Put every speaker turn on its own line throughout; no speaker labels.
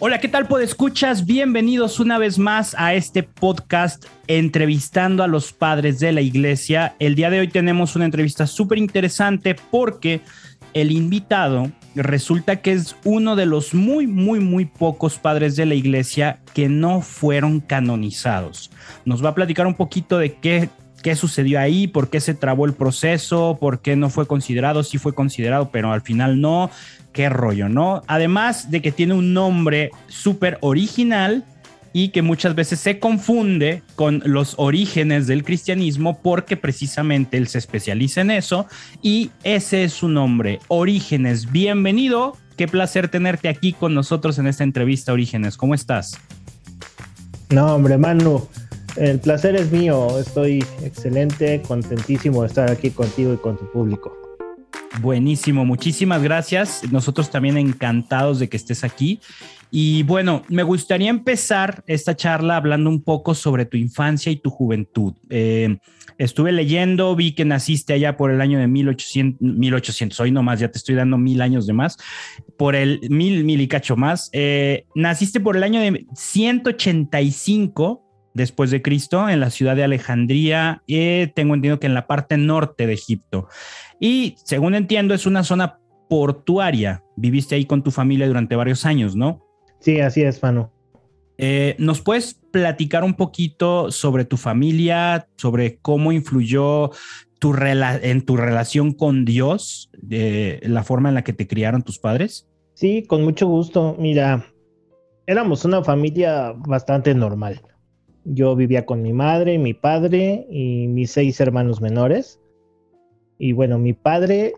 Hola, ¿qué tal, escuchas? Bienvenidos una vez más a este podcast entrevistando a los padres de la iglesia. El día de hoy tenemos una entrevista súper interesante porque el invitado resulta que es uno de los muy, muy, muy pocos padres de la iglesia que no fueron canonizados. Nos va a platicar un poquito de qué, qué sucedió ahí, por qué se trabó el proceso, por qué no fue considerado, sí fue considerado, pero al final no. Qué rollo, ¿no? Además de que tiene un nombre súper original y que muchas veces se confunde con los orígenes del cristianismo porque precisamente él se especializa en eso y ese es su nombre, Orígenes. Bienvenido, qué placer tenerte aquí con nosotros en esta entrevista, Orígenes. ¿Cómo estás?
No, hombre, Manu, el placer es mío. Estoy excelente, contentísimo de estar aquí contigo y con tu público.
Buenísimo, muchísimas gracias. Nosotros también encantados de que estés aquí. Y bueno, me gustaría empezar esta charla hablando un poco sobre tu infancia y tu juventud. Eh, estuve leyendo, vi que naciste allá por el año de 1800, 1800, hoy nomás, ya te estoy dando mil años de más, por el mil, mil y cacho más. Eh, naciste por el año de 185 después de Cristo en la ciudad de Alejandría, eh, tengo entendido que en la parte norte de Egipto. Y según entiendo, es una zona portuaria. Viviste ahí con tu familia durante varios años, ¿no?
Sí, así es, Manu.
Eh, ¿Nos puedes platicar un poquito sobre tu familia, sobre cómo influyó tu en tu relación con Dios, la forma en la que te criaron tus padres?
Sí, con mucho gusto. Mira, éramos una familia bastante normal. Yo vivía con mi madre, mi padre y mis seis hermanos menores. Y bueno, mi padre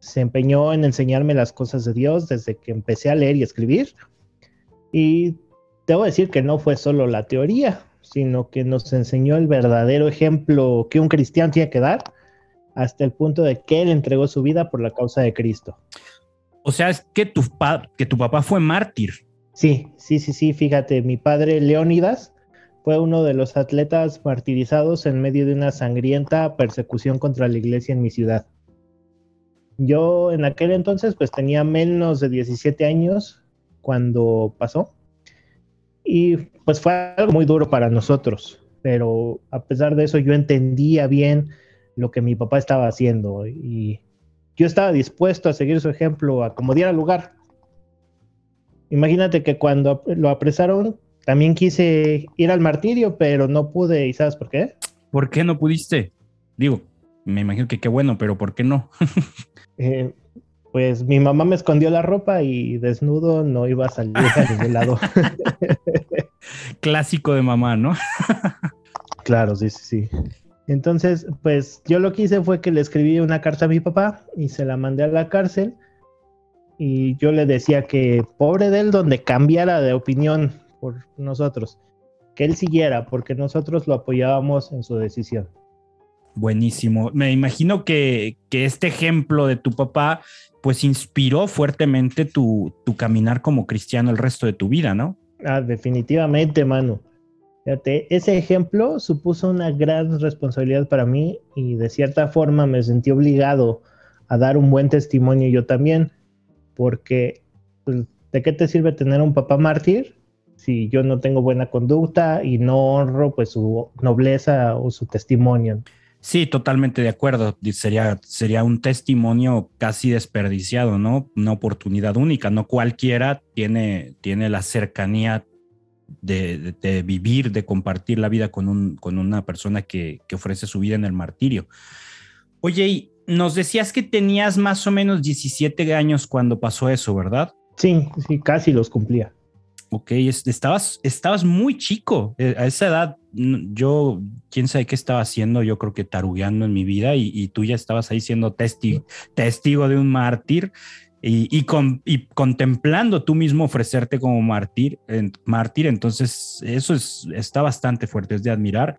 se empeñó en enseñarme las cosas de Dios desde que empecé a leer y escribir. Y debo decir que no fue solo la teoría, sino que nos enseñó el verdadero ejemplo que un cristiano tiene que dar hasta el punto de que él entregó su vida por la causa de Cristo.
O sea, es que tu, que tu papá fue mártir.
Sí, sí, sí, sí, fíjate, mi padre Leónidas fue uno de los atletas martirizados en medio de una sangrienta persecución contra la iglesia en mi ciudad. Yo en aquel entonces pues tenía menos de 17 años cuando pasó. Y pues fue algo muy duro para nosotros, pero a pesar de eso yo entendía bien lo que mi papá estaba haciendo y yo estaba dispuesto a seguir su ejemplo a como diera lugar. Imagínate que cuando lo apresaron, también quise ir al martirio, pero no pude. ¿Y sabes por qué?
¿Por qué no pudiste? Digo, me imagino que qué bueno, pero ¿por qué no?
eh, pues mi mamá me escondió la ropa y desnudo no iba a salir a ningún lado.
Clásico de mamá, ¿no?
claro, sí, sí, sí. Entonces, pues yo lo que hice fue que le escribí una carta a mi papá y se la mandé a la cárcel. Y yo le decía que pobre de él donde cambiara de opinión por nosotros, que él siguiera porque nosotros lo apoyábamos en su decisión.
Buenísimo. Me imagino que, que, este ejemplo de tu papá pues inspiró fuertemente tu, tu caminar como cristiano el resto de tu vida, ¿no?
Ah, definitivamente, Manu. Fíjate, ese ejemplo supuso una gran responsabilidad para mí y de cierta forma me sentí obligado a dar un buen testimonio yo también, porque pues, ¿de qué te sirve tener un papá mártir si yo no tengo buena conducta y no honro pues su nobleza o su testimonio?
Sí, totalmente de acuerdo. Sería, sería un testimonio casi desperdiciado, ¿no? Una oportunidad única. No cualquiera tiene, tiene la cercanía de, vivir, de compartir la vida con, un, con una persona que, que, ofrece su vida en el martirio. Oye, y nos decías que tenías más o menos 17 años cuando pasó eso, ¿verdad?
Sí, sí, casi los cumplía.
Ok, estabas, estabas muy chico. Eh, a esa edad, yo, quién sabe qué estaba haciendo, yo creo que tarugueando en mi vida y, tú ya estabas ahí siendo testigo, testigo de un mártir y, con, y, contemplando tú mismo ofrecerte como mártir, mártir. Entonces, eso es, está bastante fuerte, es de admirar.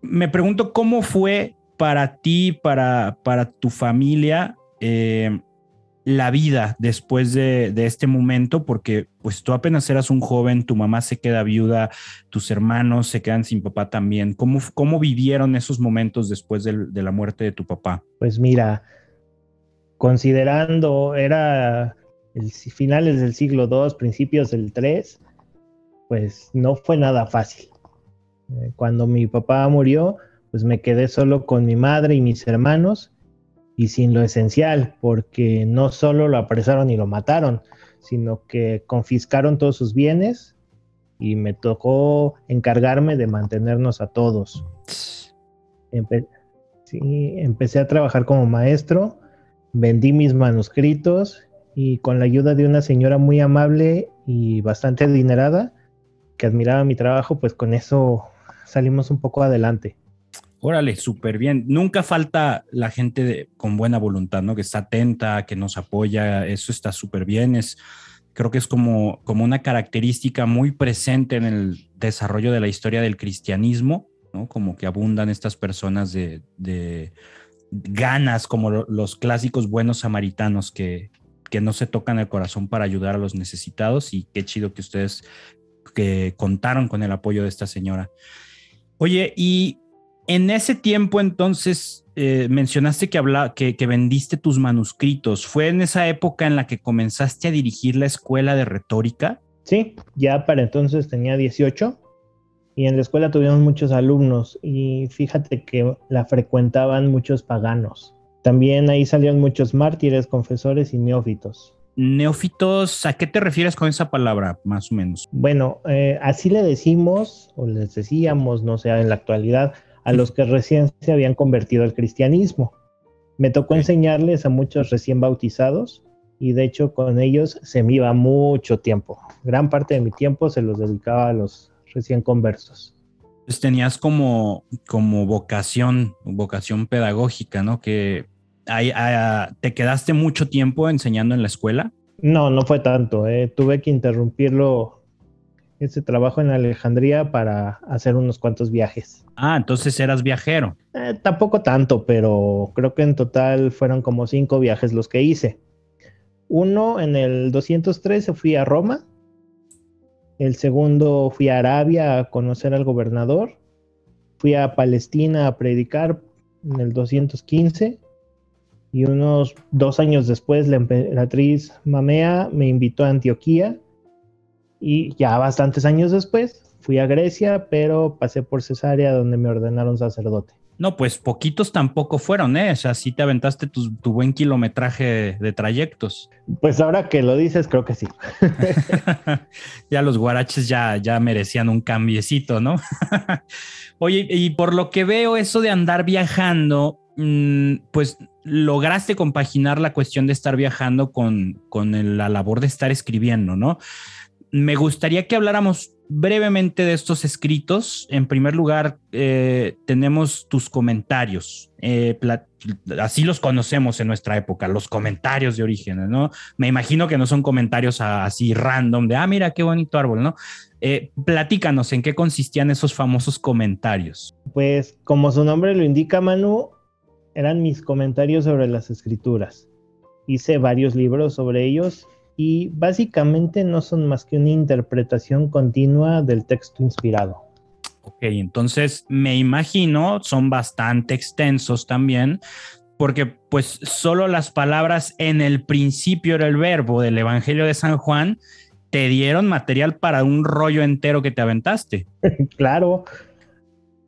Me pregunto cómo fue para ti, para, para tu familia, eh, la vida después de, este momento, porque pues tú apenas eras un joven, tu mamá se queda viuda, tus hermanos se quedan sin papá también. ¿Cómo, cómo vivieron esos momentos después de, la muerte de tu papá?
Pues mira, considerando, era el, finales del siglo II, principios del III, pues no fue nada fácil. Eh, cuando mi papá murió, pues me quedé solo con mi madre y mis hermanos y sin lo esencial, porque no solo lo apresaron y lo mataron, sino que confiscaron todos sus bienes y me tocó encargarme de mantenernos a todos. sí, empecé a trabajar como maestro, vendí mis manuscritos y con la ayuda de una señora muy amable y bastante adinerada que admiraba mi trabajo, pues con eso salimos un poco adelante.
Órale, súper bien. Nunca falta la gente con buena voluntad, ¿no? Que está atenta, que nos apoya. Eso está súper bien. Es, creo que es como, como una característica muy presente en el desarrollo de la historia del cristianismo, ¿no? Como que abundan estas personas de, de ganas, como los clásicos buenos samaritanos que, que no se tocan el corazón para ayudar a los necesitados. Y qué chido que ustedes que contaron con el apoyo de esta señora. Oye, y en ese tiempo entonces eh, mencionaste que, habla, que, que, vendiste tus manuscritos. ¿Fue en esa época en la que comenzaste a dirigir la escuela de retórica?
Sí, ya para entonces tenía 18 y en la escuela tuvimos muchos alumnos y fíjate que la frecuentaban muchos paganos. También ahí salieron muchos mártires, confesores y neófitos.
Neófitos, ¿a qué te refieres con esa palabra, más o menos?
Bueno, eh, así le decimos, o les decíamos, no sé, en la actualidad, a los que recién se habían convertido al cristianismo. Me tocó enseñarles a muchos recién bautizados y de hecho con ellos se me iba mucho tiempo. Gran parte de mi tiempo se los dedicaba a los recién conversos.
Pues tenías como, como vocación, vocación pedagógica, ¿no? Que ¿te quedaste mucho tiempo enseñando en la escuela?
No, no fue tanto. Eh. Tuve que interrumpirlo ese trabajo en Alejandría para hacer unos cuantos viajes.
Ah, entonces eras viajero.
Eh, tampoco tanto, pero creo que en total fueron como cinco viajes los que hice. Uno en el 213 fui a Roma. El segundo fui a Arabia a conocer al gobernador. Fui a Palestina a predicar en el 215. Y unos dos años después la emperatriz Mamea me invitó a Antioquía y ya bastantes años después fui a Grecia, pero pasé por Cesarea donde me ordenaron sacerdote.
No, pues poquitos tampoco fueron, ¿eh? O sea, sí te aventaste tu, buen kilometraje de trayectos.
Pues ahora que lo dices, creo que sí.
ya los guaraches ya, ya merecían un cambiecito, ¿no? Oye, y por lo que veo, eso de andar viajando, mm, pues lograste compaginar la cuestión de estar viajando con, con la labor de estar escribiendo, ¿no? Me gustaría que habláramos brevemente de estos escritos. En primer lugar, eh, tenemos tus comentarios. Eh, así los conocemos en nuestra época, los comentarios de origen, ¿no? Me imagino que no son comentarios así random de, ah, mira, qué bonito árbol, ¿no? Eh, platícanos en qué consistían esos famosos comentarios.
Pues como su nombre lo indica, Manu, eran mis comentarios sobre las escrituras. Hice varios libros sobre ellos y básicamente no son más que una interpretación continua del texto inspirado.
Ok, entonces me imagino son bastante extensos también, porque pues solo las palabras en el principio era el verbo del Evangelio de San Juan te dieron material para un rollo entero que te aventaste.
claro,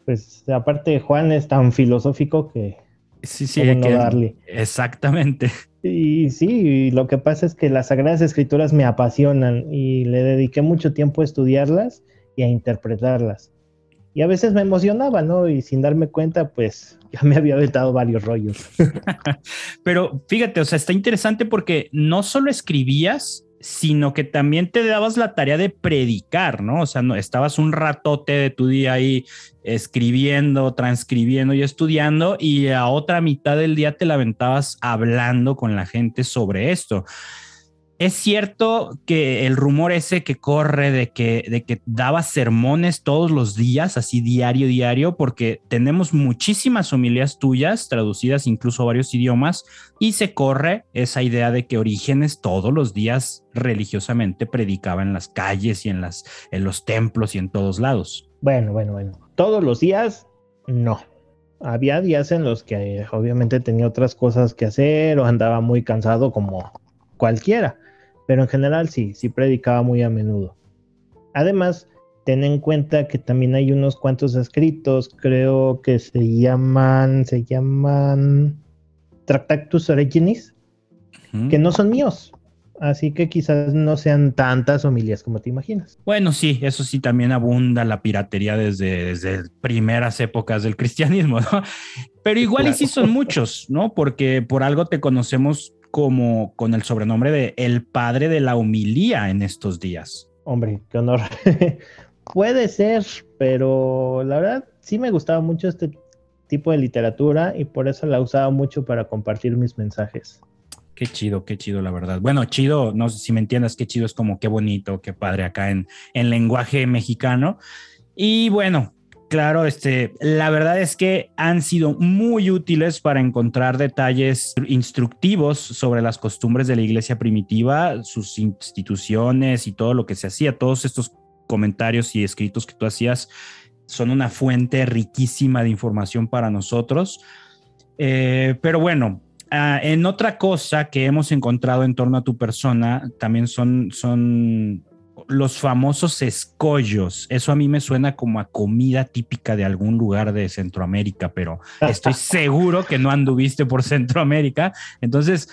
pues aparte Juan es tan filosófico que...
Sí, sí, hay que darle. Exactamente.
Y sí, lo que pasa es que las Sagradas Escrituras me apasionan y le dediqué mucho tiempo a estudiarlas y a interpretarlas. Y a veces me emocionaba, ¿no? Y sin darme cuenta, pues ya me había vetado varios rollos.
Pero fíjate, o sea, está interesante porque no solo escribías, sino que también te dabas la tarea de predicar, ¿no? O sea, no, estabas un ratote de tu día ahí escribiendo, transcribiendo y estudiando y a otra mitad del día te la hablando con la gente sobre esto. Es cierto que el rumor ese que corre de que, de que daba sermones todos los días, así diario, diario, porque tenemos muchísimas homilías tuyas traducidas incluso a varios idiomas y se corre esa idea de que Orígenes todos los días religiosamente predicaba en las calles y en, las, en los templos y en todos lados.
Bueno, bueno, bueno. Todos los días, no. Había días en los que obviamente tenía otras cosas que hacer o andaba muy cansado como cualquiera pero en general sí, sí predicaba muy a menudo. Además, ten en cuenta que también hay unos cuantos escritos, creo que se llaman, se llaman Tractatus Originis, que no son míos. Así que quizás no sean tantas homilías como te imaginas.
Bueno, sí, eso sí, también abunda la piratería desde, desde primeras épocas del cristianismo, ¿no? Pero igual y sí son muchos, ¿no? Porque por algo te conocemos como con el sobrenombre de el padre de la homilía en estos días.
Hombre, qué honor. Puede ser, pero la verdad sí me gustaba mucho este tipo de literatura y por eso la usaba mucho para compartir mis mensajes.
Qué chido, qué chido, la verdad. Bueno, chido, no sé si me entiendas, qué chido es como qué bonito, qué padre acá en, en lenguaje mexicano. Y bueno, claro, este, la verdad es que han sido muy útiles para encontrar detalles instructivos sobre las costumbres de la iglesia primitiva, sus instituciones y todo lo que se hacía. Todos estos comentarios y escritos que tú hacías son una fuente riquísima de información para nosotros. Eh, pero bueno, Ah, en otra cosa que hemos encontrado en torno a tu persona, también son, son los famosos escollos. Eso a mí me suena como a comida típica de algún lugar de Centroamérica, pero estoy seguro que no anduviste por Centroamérica. Entonces,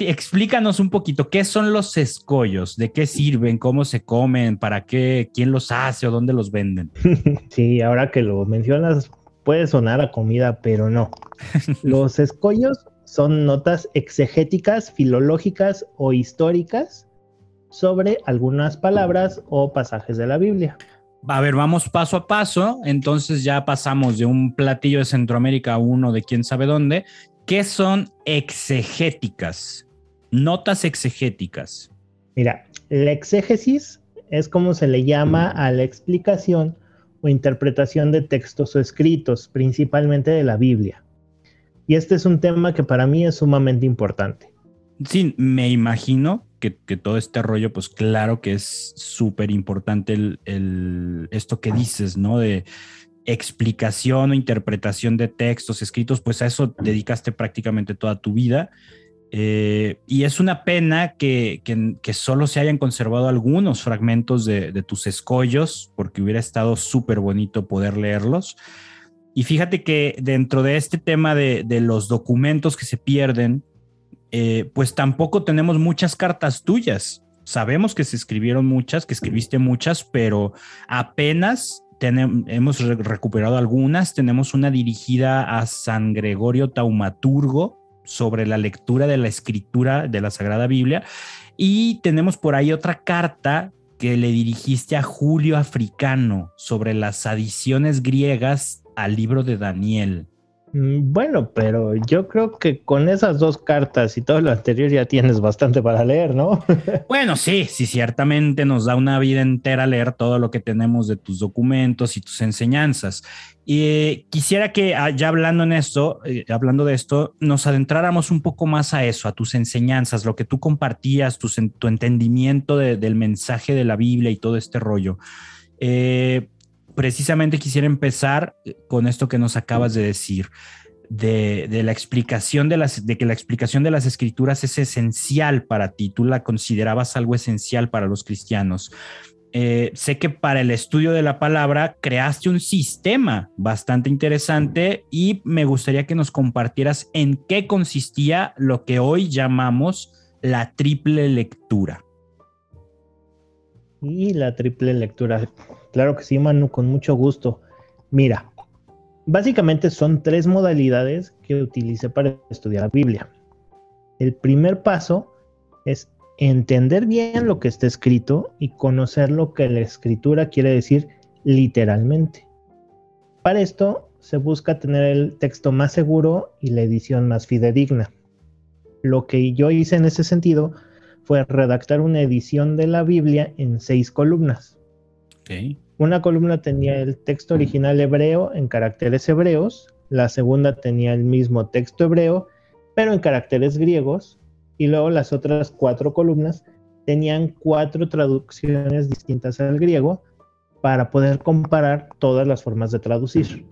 explícanos un poquito qué son los escollos, de qué sirven, cómo se comen, para qué, quién los hace o dónde los venden.
Sí, ahora que lo mencionas, puede sonar a comida, pero no. Los escollos son notas exegéticas, filológicas o históricas sobre algunas palabras o pasajes de la Biblia.
A ver, vamos paso a paso. Entonces ya pasamos de un platillo de Centroamérica a uno de quién sabe dónde. ¿Qué son exegéticas? Notas exegéticas.
Mira, la exégesis es como se le llama a la explicación o interpretación de textos o escritos, principalmente de la Biblia. Y este es un tema que para mí es sumamente importante.
Sí, me imagino que, todo este rollo, pues claro que es súper importante el, esto que dices, ¿no? De explicación o interpretación de textos escritos, pues a eso dedicaste prácticamente toda tu vida. Eh, y es una pena que, que, solo se hayan conservado algunos fragmentos de, de tus escollos, porque hubiera estado súper bonito poder leerlos. Y fíjate que dentro de este tema de, los documentos que se pierden, eh, pues tampoco tenemos muchas cartas tuyas. Sabemos que se escribieron muchas, que escribiste muchas, pero apenas hemos recuperado algunas. Tenemos una dirigida a San Gregorio Taumaturgo sobre la lectura de la escritura de la Sagrada Biblia. Y tenemos por ahí otra carta que le dirigiste a Julio Africano sobre las adiciones griegas al libro de Daniel.
Mm, bueno, pero yo creo que con esas dos cartas y todo lo anterior ya tienes bastante para leer, ¿no?
bueno, sí, sí, ciertamente nos da una vida entera leer todo lo que tenemos de tus documentos y tus enseñanzas. Y eh, quisiera que ah, ya hablando en esto, eh, hablando de esto, nos adentráramos un poco más a eso, a tus enseñanzas, lo que tú compartías, tu, entendimiento del mensaje de la Biblia y todo este rollo. Eh, precisamente quisiera empezar con esto que nos acabas de decir. De, la explicación de las de que la explicación de las escrituras es esencial para ti, tú la considerabas algo esencial para los cristianos. Eh, sé que para el estudio de la palabra creaste un sistema bastante interesante y me gustaría que nos compartieras en qué consistía lo que hoy llamamos la triple lectura.
Y la triple lectura. Claro que sí, Manu, con mucho gusto. Mira, básicamente son tres modalidades que utilicé para estudiar la Biblia. El primer paso es entender bien lo que está escrito y conocer lo que la escritura quiere decir literalmente. Para esto se busca tener el texto más seguro y la edición más fidedigna. Lo que yo hice en ese sentido fue redactar una edición de la Biblia en seis columnas. Una columna tenía el texto original hebreo en caracteres hebreos, la segunda tenía el mismo texto hebreo, pero en caracteres griegos, y luego las otras cuatro columnas tenían cuatro traducciones distintas al griego para poder comparar todas las formas de traducir.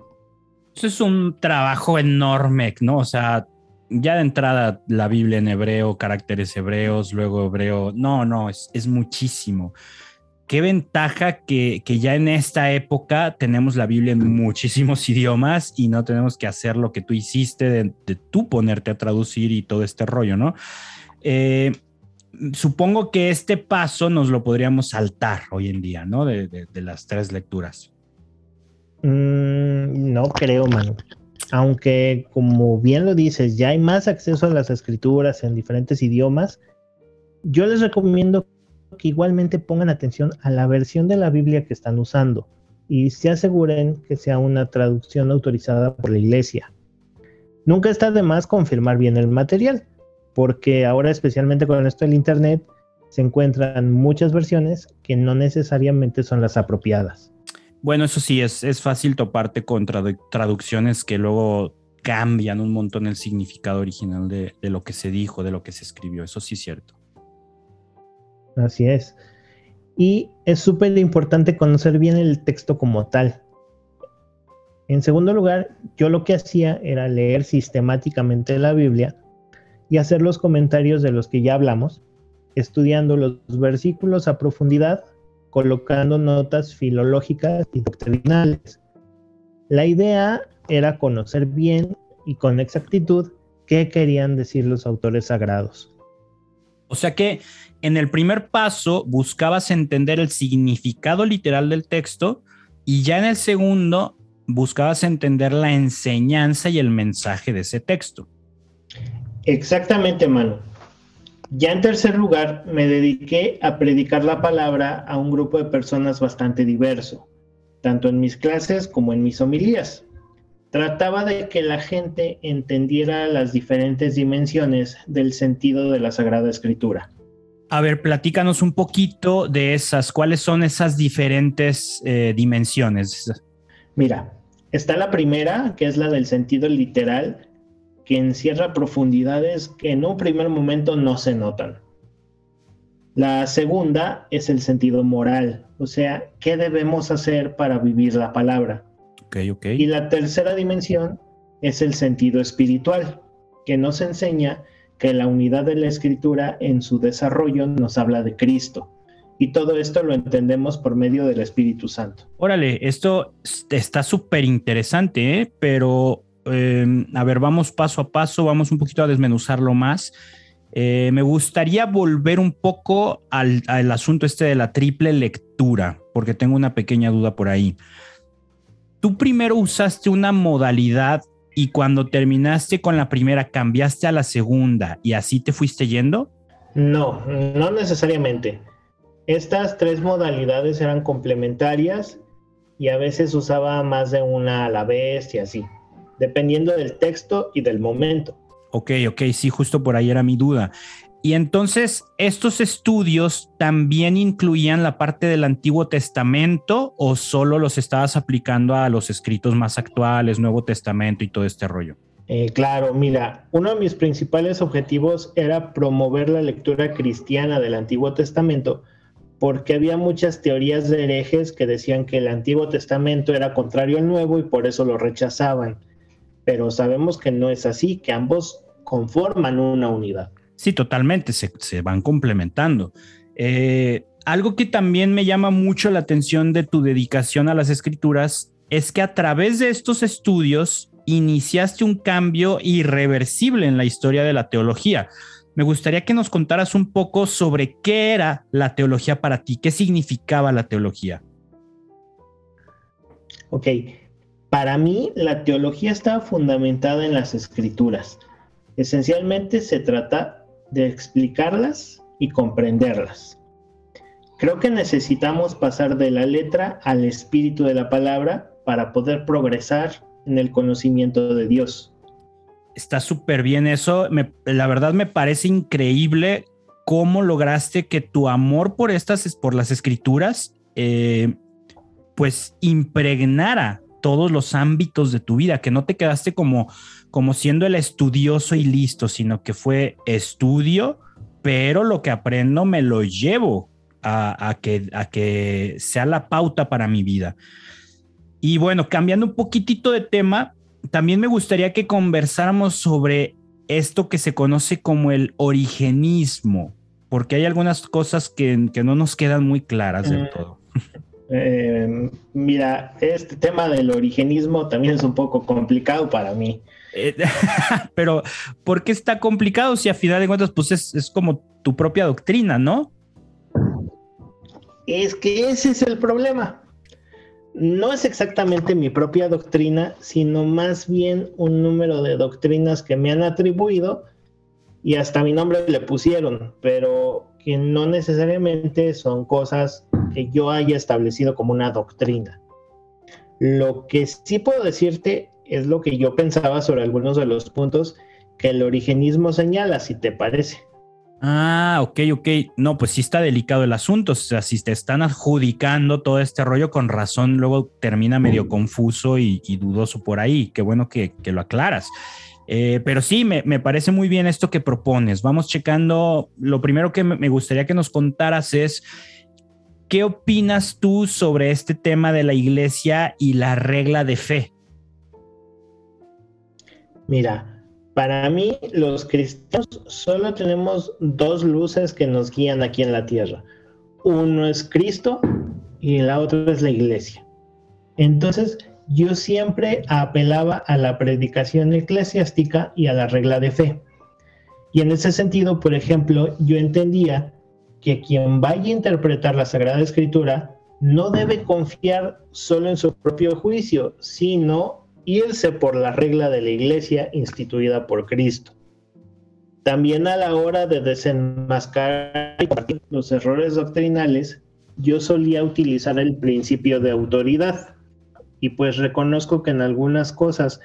Eso es un trabajo enorme, ¿no? O sea, ya de entrada la Biblia en hebreo, caracteres hebreos, luego hebreo, no, no, es, es muchísimo. Qué ventaja que, que, ya en esta época tenemos la Biblia en muchísimos idiomas y no tenemos que hacer lo que tú hiciste de, de tú ponerte a traducir y todo este rollo, ¿no? Eh, supongo que este paso nos lo podríamos saltar hoy en día, ¿no? De, las tres lecturas.
Mm, no creo, mano. Aunque, como bien lo dices, ya hay más acceso a las escrituras en diferentes idiomas, yo les recomiendo que igualmente pongan atención a la versión de la Biblia que están usando y se aseguren que sea una traducción autorizada por la iglesia. Nunca está de más confirmar bien el material, porque ahora especialmente con esto del Internet se encuentran muchas versiones que no necesariamente son las apropiadas.
Bueno, eso sí, es, es fácil toparte con tradu traducciones que luego cambian un montón el significado original de, de, lo que se dijo, de lo que se escribió. Eso sí es cierto.
Así es. Y es súper importante conocer bien el texto como tal. En segundo lugar, yo lo que hacía era leer sistemáticamente la Biblia y hacer los comentarios de los que ya hablamos, estudiando los versículos a profundidad colocando notas filológicas y doctrinales. La idea era conocer bien y con exactitud qué querían decir los autores sagrados.
O sea que en el primer paso buscabas entender el significado literal del texto y ya en el segundo buscabas entender la enseñanza y el mensaje de ese texto.
Exactamente, Manu. Ya en tercer lugar, me dediqué a predicar la palabra a un grupo de personas bastante diverso, tanto en mis clases como en mis homilías. Trataba de que la gente entendiera las diferentes dimensiones del sentido de la Sagrada Escritura.
A ver, platícanos un poquito de esas. ¿Cuáles son esas diferentes eh, dimensiones?
Mira, está la primera, que es la del sentido literal, que encierra profundidades que en un primer momento no se notan. La segunda es el sentido moral, o sea, ¿qué debemos hacer para vivir la palabra? Y la tercera dimensión es el sentido espiritual, que nos enseña que la unidad de la escritura en su desarrollo nos habla de Cristo. Y todo esto lo entendemos por medio del Espíritu Santo.
Órale, esto está súper interesante, ¿eh? pero eh, a ver, vamos paso a paso, vamos un poquito a desmenuzarlo más. Eh, me gustaría volver un poco al, al, asunto este de la triple lectura, porque tengo una pequeña duda por ahí. Tú primero usaste una modalidad y cuando terminaste con la primera cambiaste a la segunda y así te fuiste yendo?
No, no necesariamente. Estas tres modalidades eran complementarias y a veces usaba más de una a la vez y así dependiendo del texto y del momento.
Ok, ok, sí, justo por ahí era mi duda. Y entonces, ¿estos estudios también incluían la parte del Antiguo Testamento o solo los estabas aplicando a los escritos más actuales, Nuevo Testamento y todo este rollo?
Eh, claro, mira, uno de mis principales objetivos era promover la lectura cristiana del Antiguo Testamento porque había muchas teorías de herejes que decían que el Antiguo Testamento era contrario al Nuevo y por eso lo rechazaban pero sabemos que no es así, que ambos conforman una unidad.
Sí, totalmente, se, se van complementando. Eh, algo que también me llama mucho la atención de tu dedicación a las escrituras es que a través de estos estudios iniciaste un cambio irreversible en la historia de la teología. Me gustaría que nos contaras un poco sobre qué era la teología para ti, qué significaba la teología.
Ok, para mí, la teología está fundamentada en las escrituras. Esencialmente se trata de explicarlas y comprenderlas. Creo que necesitamos pasar de la letra al espíritu de la palabra para poder progresar en el conocimiento de Dios.
Está súper bien eso. La verdad me parece increíble cómo lograste que tu amor por estas, por las escrituras, eh, pues impregnara todos los ámbitos de tu vida, que no te quedaste como, como siendo el estudioso y listo, sino que fue estudio, pero lo que aprendo me lo llevo a, a, que, a que sea la pauta para mi vida. Y bueno, cambiando un poquitito de tema, también me gustaría que conversáramos sobre esto que se conoce como el origenismo, porque hay algunas cosas que, no nos quedan muy claras del mm. todo.
Eh, mira, este tema del origenismo también es un poco complicado para mí.
Eh, pero, ¿por qué está complicado si a final de cuentas, pues es, es como tu propia doctrina, ¿no?
Es que ese es el problema. No es exactamente mi propia doctrina, sino más bien un número de doctrinas que me han atribuido y hasta mi nombre le pusieron, pero que no necesariamente son cosas que yo haya establecido como una doctrina. Lo que sí puedo decirte es lo que yo pensaba sobre algunos de los puntos que el origenismo señala, si te parece.
Ah, ok, ok. No, pues sí está delicado el asunto. O sea, si te están adjudicando todo este rollo con razón, luego termina medio confuso y, dudoso por ahí. Qué bueno que, lo aclaras. Eh, pero sí, me, me, parece muy bien esto que propones. Vamos checando. Lo primero que me gustaría que nos contaras es ¿Qué opinas tú sobre este tema de la iglesia y la regla de fe?
Mira, para mí los cristianos solo tenemos dos luces que nos guían aquí en la tierra. Uno es Cristo y la otra es la iglesia. Entonces, yo siempre apelaba a la predicación eclesiástica y a la regla de fe. Y en ese sentido, por ejemplo, yo entendía que quien vaya a interpretar la Sagrada Escritura no debe confiar solo en su propio juicio, sino irse por la regla de la iglesia instituida por Cristo. También a la hora de desenmascarar los errores doctrinales, yo solía utilizar el principio de autoridad. Y pues reconozco que en algunas cosas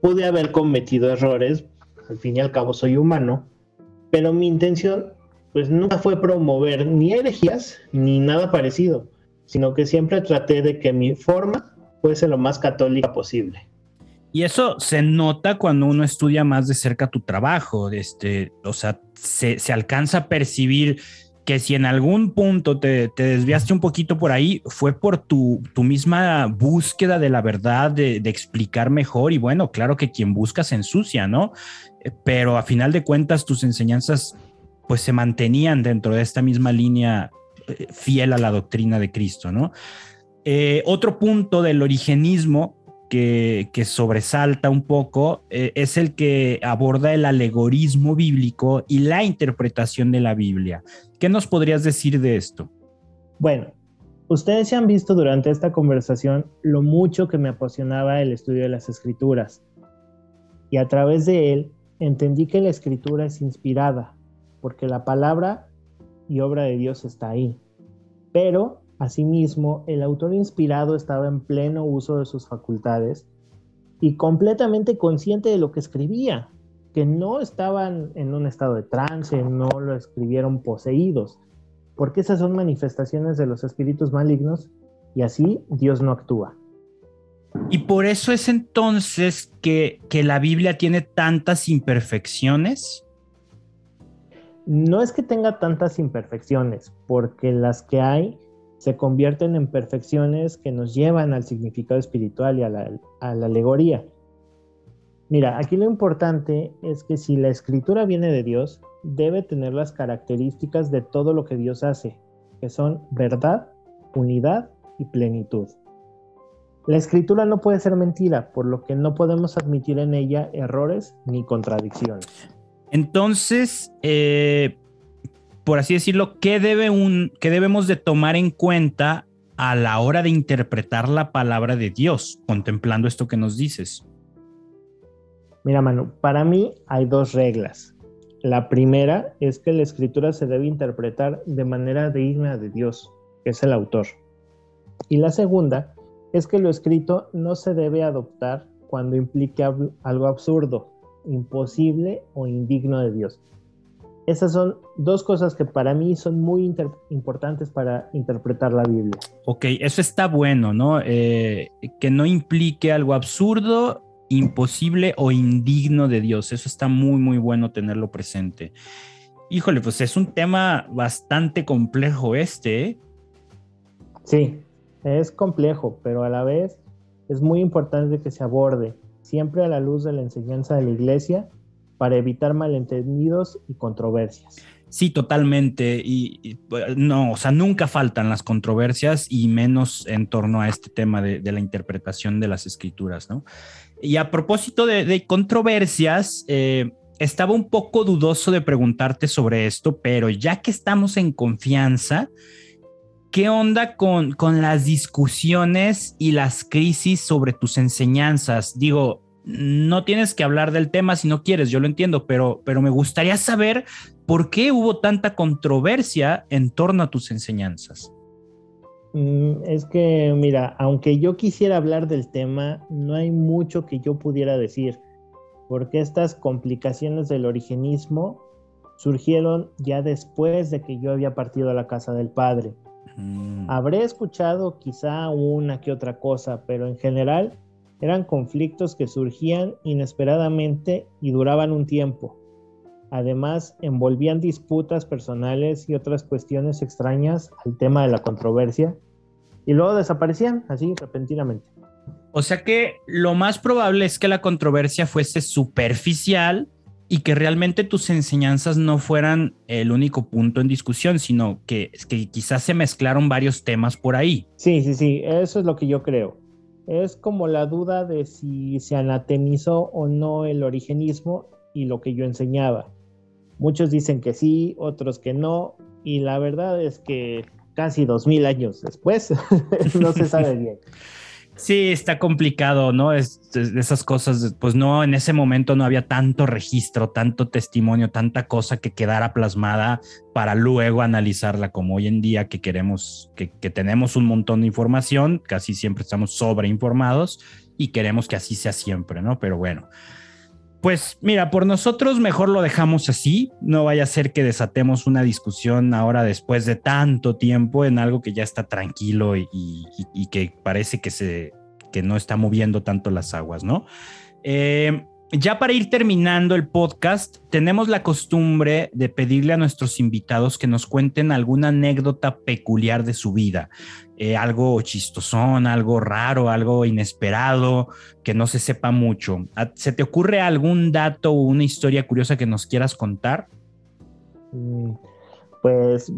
pude haber cometido errores, al fin y al cabo soy humano, pero mi intención pues nunca fue promover ni herejías ni nada parecido, sino que siempre traté de que mi forma fuese lo más católica posible.
Y eso se nota cuando uno estudia más de cerca tu trabajo, este, o sea, se, alcanza a percibir que si en algún punto te, desviaste un poquito por ahí, fue por tu, tu misma búsqueda de la verdad, de, de, explicar mejor. Y bueno, claro que quien busca se ensucia, ¿no? Eh, pero a final de cuentas, tus enseñanzas pues se mantenían dentro de esta misma línea eh, fiel a la doctrina de Cristo, ¿no? Eh, otro punto del origenismo que, sobresalta un poco eh, es el que aborda el alegorismo bíblico y la interpretación de la Biblia. ¿Qué nos podrías decir de esto?
Bueno, ustedes se han visto durante esta conversación lo mucho que me apasionaba el estudio de las escrituras. Y a través de él entendí que la escritura es inspirada, porque la palabra y obra de Dios está ahí. Pero, asimismo, el autor inspirado estaba en pleno uso de sus facultades y completamente consciente de lo que escribía, que no estaban en un estado de trance, no lo escribieron poseídos, porque esas son manifestaciones de los espíritus malignos y así Dios no actúa.
Y por eso es entonces que, que la Biblia tiene tantas imperfecciones
no es que tenga tantas imperfecciones, porque las que hay se convierten en perfecciones que nos llevan al significado espiritual y a la, alegoría. Mira, aquí lo importante es que si la escritura viene de Dios, debe tener las características de todo lo que Dios hace, que son verdad, unidad y plenitud. La escritura no puede ser mentira, por lo que no podemos admitir en ella errores ni contradicciones.
Entonces, eh, por así decirlo, ¿qué, debe un, ¿qué debemos de tomar en cuenta a la hora de interpretar la palabra de Dios, contemplando esto que nos dices?
Mira, Manu, para mí hay dos reglas. La primera es que la escritura se debe interpretar de manera digna de Dios, que es el autor. Y la segunda es que lo escrito no se debe adoptar cuando implique algo absurdo, imposible o indigno de Dios. Esas son dos cosas que para mí son muy importantes para interpretar la Biblia.
Ok, eso está bueno, ¿no? Eh, que no implique algo absurdo, imposible o indigno de Dios. Eso está muy, muy bueno tenerlo presente. Híjole, pues es un tema bastante complejo este. ¿eh?
Sí, es complejo, pero a la vez es muy importante que se aborde siempre a la luz de la enseñanza de la iglesia para evitar malentendidos y controversias.
Sí, totalmente. Y, no, o sea, nunca faltan las controversias y menos en torno a este tema de, la interpretación de las escrituras, ¿no? Y a propósito de, controversias, eh, estaba un poco dudoso de preguntarte sobre esto, pero ya que estamos en confianza, ¿qué onda con, con las discusiones y las crisis sobre tus enseñanzas? Digo, no tienes que hablar del tema si no quieres, yo lo entiendo, pero, pero me gustaría saber por qué hubo tanta controversia en torno a tus enseñanzas.
Mm, es que, mira, aunque yo quisiera hablar del tema, no hay mucho que yo pudiera decir, porque estas complicaciones del origenismo surgieron ya después de que yo había partido a la casa del padre. Mm. Habré escuchado quizá una que otra cosa, pero en general eran conflictos que surgían inesperadamente y duraban un tiempo. Además, envolvían disputas personales y otras cuestiones extrañas al tema de la controversia y luego desaparecían así repentinamente.
O sea que lo más probable es que la controversia fuese superficial y que realmente tus enseñanzas no fueran el único punto en discusión, sino que, que quizás se mezclaron varios temas por ahí.
Sí, sí, sí, eso es lo que yo creo es como la duda de si se anatemizó o no el origenismo y lo que yo enseñaba. Muchos dicen que sí, otros que no, y la verdad es que casi dos mil años después no se sabe bien.
Sí, está complicado, ¿no? Es, esas cosas, pues no, en ese momento no había tanto registro, tanto testimonio, tanta cosa que quedara plasmada para luego analizarla como hoy en día que queremos, que, que tenemos un montón de información, casi siempre estamos sobreinformados y queremos que así sea siempre, ¿no? Pero bueno, pues mira, por nosotros mejor lo dejamos así, no vaya a ser que desatemos una discusión ahora después de tanto tiempo en algo que ya está tranquilo y, que parece que, se, que no está moviendo tanto las aguas, ¿no? Eh, ya para ir terminando el podcast, tenemos la costumbre de pedirle a nuestros invitados que nos cuenten alguna anécdota peculiar de su vida, eh, algo chistosón, algo raro, algo inesperado, que no se sepa mucho. ¿Se te ocurre algún dato o una historia curiosa que nos quieras contar?
Mm, pues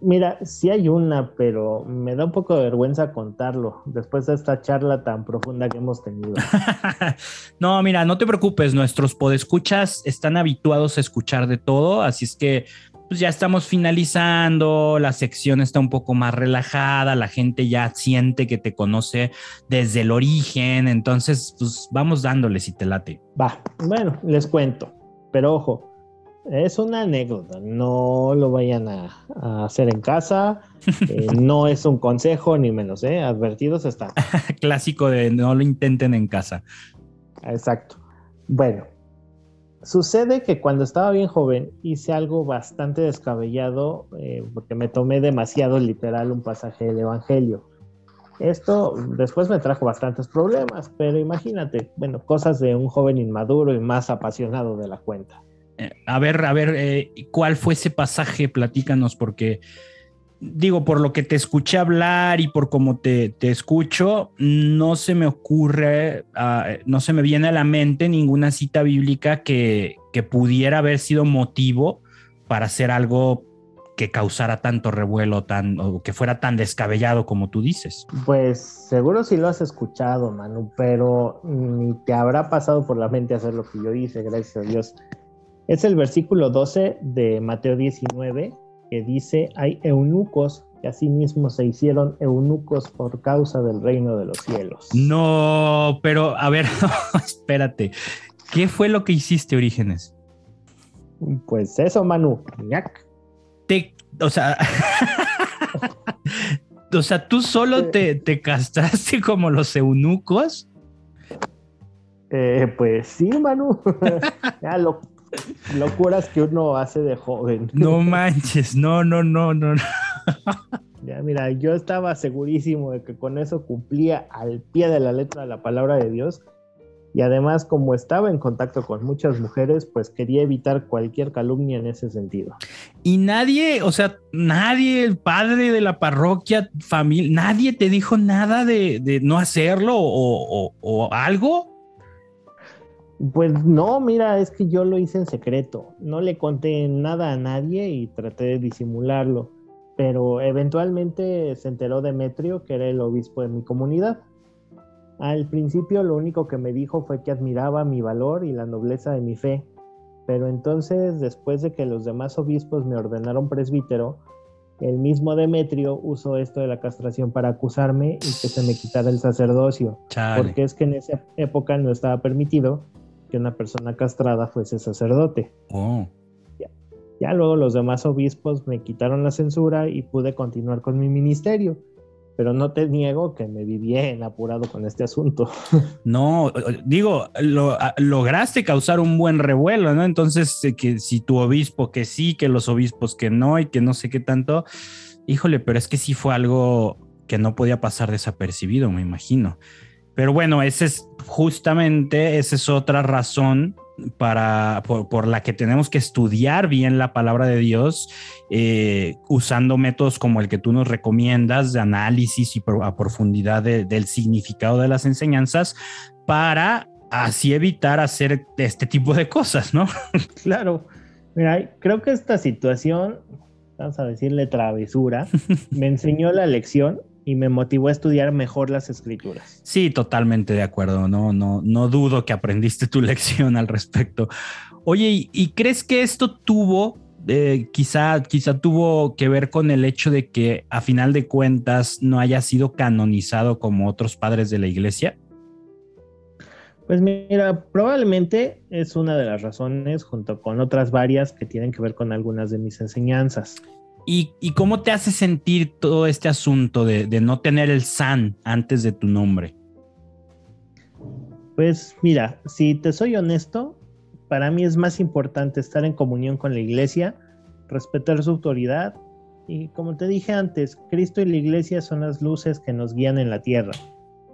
Mira, sí hay una, pero me da un poco de vergüenza contarlo después de esta charla tan profunda que hemos tenido.
no, mira, no te preocupes, nuestros podescuchas están habituados a escuchar de todo, así es que pues ya estamos finalizando, la sección está un poco más relajada, la gente ya siente que te conoce desde el origen, entonces pues vamos dándole si te late.
Va, bueno, les cuento, pero ojo, es una anécdota, no lo vayan a, hacer en casa, eh, no es un consejo ni menos, ¿eh? advertidos están.
Clásico de no lo intenten en casa.
Exacto. Bueno, sucede que cuando estaba bien joven hice algo bastante descabellado eh, porque me tomé demasiado literal un pasaje del Evangelio. Esto después me trajo bastantes problemas, pero imagínate, bueno, cosas de un joven inmaduro y más apasionado de la cuenta
a ver, a ver, eh, ¿cuál fue ese pasaje? Platícanos, porque digo, por lo que te escuché hablar y por cómo te, escucho, no se me ocurre, ah, no se me viene a la mente ninguna cita bíblica que, que pudiera haber sido motivo para hacer algo que causara tanto revuelo, tan, o que fuera tan descabellado como tú dices.
Pues seguro si lo has escuchado, Manu, pero ni te habrá pasado por la mente hacer lo que yo hice, gracias a Dios. Es el versículo 12 de Mateo 19 que dice, hay eunucos que asimismo se hicieron eunucos por causa del reino de los cielos.
No, pero a ver, espérate, ¿qué fue lo que hiciste, Orígenes?
Pues eso, Manu.
Te, o sea, o sea, tú solo te, te castraste como los eunucos.
Eh, pues sí, Manu. ya lo, Locuras que uno hace de joven.
No manches, no, no, no, no.
Ya, mira, yo estaba segurísimo de que con eso cumplía al pie de la letra la palabra de Dios. Y además, como estaba en contacto con muchas mujeres, pues quería evitar cualquier calumnia en ese sentido.
Y nadie, o sea, nadie, el padre de la parroquia, familia, nadie te dijo nada de, no hacerlo o algo.
Pues no, mira, es que yo lo hice en secreto. No le conté nada a nadie y traté de disimularlo. Pero eventualmente se enteró Demetrio, que era el obispo de mi comunidad. Al principio lo único que me dijo fue que admiraba mi valor y la nobleza de mi fe. Pero entonces, después de que los demás obispos me ordenaron presbítero, el mismo Demetrio usó esto de la castración para acusarme y que se me quitara el sacerdocio. Porque es que en esa época no estaba permitido que una persona castrada fuese sacerdote. Oh. Ya. luego los demás obispos me quitaron la censura y pude continuar con mi ministerio. Pero no te niego que me vi bien apurado con este asunto.
No, digo, lograste causar un buen revuelo, ¿no? Entonces, eh, que si tu obispo que sí, que los obispos que no y que no sé qué tanto, híjole, pero es que sí fue algo que no podía pasar desapercibido, me imagino. Pero bueno, ese es justamente, esa es otra razón para, por, la que tenemos que estudiar bien la palabra de Dios eh, usando métodos como el que tú nos recomiendas de análisis y a profundidad del significado de las enseñanzas para así evitar hacer este tipo de cosas, ¿no?
Claro. Mira, creo que esta situación, vamos a decirle travesura, me enseñó la lección y me motivó a estudiar mejor las escrituras.
Sí, totalmente de acuerdo. No, no, no dudo que aprendiste tu lección al respecto. Oye, ¿y, crees que esto tuvo, eh, quizá, quizá tuvo que ver con el hecho de que a final de cuentas no haya sido canonizado como otros padres de la iglesia?
Pues mira, probablemente es una de las razones, junto con otras varias que tienen que ver con algunas de mis enseñanzas.
¿Y, cómo te hace sentir todo este asunto de, no tener el san antes de tu nombre?
Pues mira, si te soy honesto, para mí es más importante estar en comunión con la iglesia, respetar su autoridad y como te dije antes, Cristo y la iglesia son las luces que nos guían en la tierra.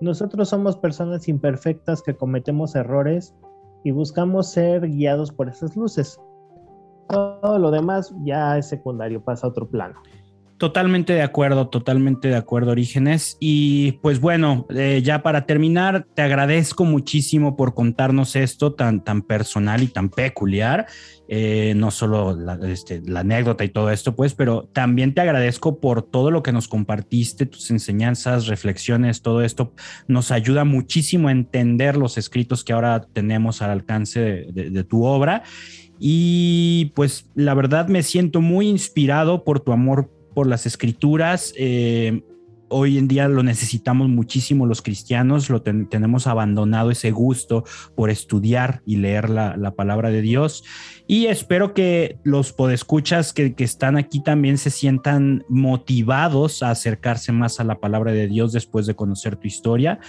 Nosotros somos personas imperfectas que cometemos errores y buscamos ser guiados por esas luces. Todo lo demás ya es secundario, pasa a otro plano.
Totalmente de acuerdo, totalmente de acuerdo, Orígenes. Y pues bueno, eh, ya para terminar, te agradezco muchísimo por contarnos esto tan, tan personal y tan peculiar. Eh, no solo este, la, anécdota y todo esto, pues, pero también te agradezco por todo lo que nos compartiste, tus enseñanzas, reflexiones, todo esto nos ayuda muchísimo a entender los escritos que ahora tenemos al alcance de tu obra. Y pues la verdad me siento muy inspirado por tu amor por las escrituras. Eh, hoy en día lo necesitamos muchísimo los cristianos, lo tenemos abandonado ese gusto por estudiar y leer la, palabra de Dios. Y espero que los podescuchas que, que están aquí también se sientan motivados a acercarse más a la palabra de Dios después de conocer tu historia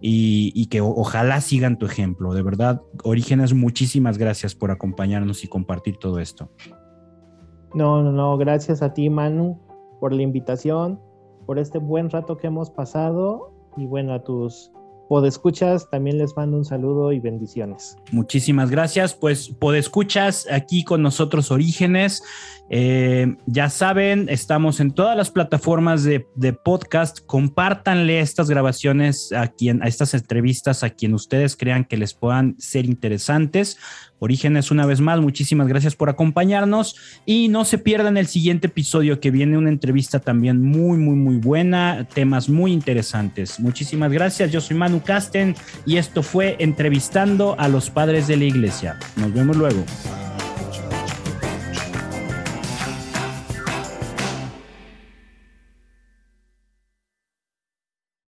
y, que ojalá sigan tu ejemplo. De verdad, Orígenes, muchísimas gracias por acompañarnos y compartir todo esto.
No, no, no, gracias a ti, Manu, por la invitación, por este buen rato que hemos pasado y bueno, a tus podescuchas también les mando un saludo y bendiciones.
Muchísimas gracias. Pues podescuchas aquí con nosotros Orígenes. Eh, ya saben, estamos en todas las plataformas de, podcast. Compártanle estas grabaciones a quien, a estas entrevistas, a quien ustedes crean que les puedan ser interesantes. Orígenes, una vez más, muchísimas gracias por acompañarnos y no se pierdan el siguiente episodio que viene una entrevista también muy, muy, muy buena, temas muy interesantes. Muchísimas gracias. Yo soy Manu Casten y esto fue Entrevistando a los Padres de la Iglesia. Nos vemos luego.